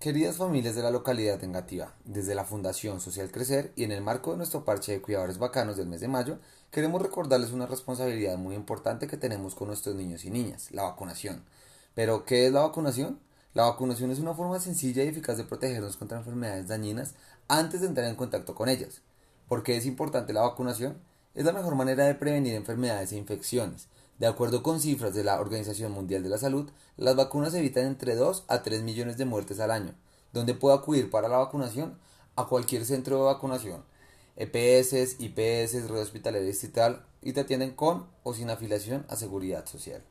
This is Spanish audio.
Queridas familias de la localidad de Engativá, desde la Fundación Social Crecer y en el marco de nuestro parche de cuidadores bacanos del mes de mayo, queremos recordarles una responsabilidad muy importante que tenemos con nuestros niños y niñas, la vacunación. Pero, ¿qué es la vacunación? La vacunación es una forma sencilla y eficaz de protegernos contra enfermedades dañinas antes de entrar en contacto con ellas. ¿Por qué es importante la vacunación? Es la mejor manera de prevenir enfermedades e infecciones. De acuerdo con cifras de la Organización Mundial de la Salud, las vacunas evitan entre 2 a 3 millones de muertes al año. donde puede acudir para la vacunación? A cualquier centro de vacunación. EPS, IPS, red hospitalaria distrital y te atienden con o sin afiliación a seguridad social.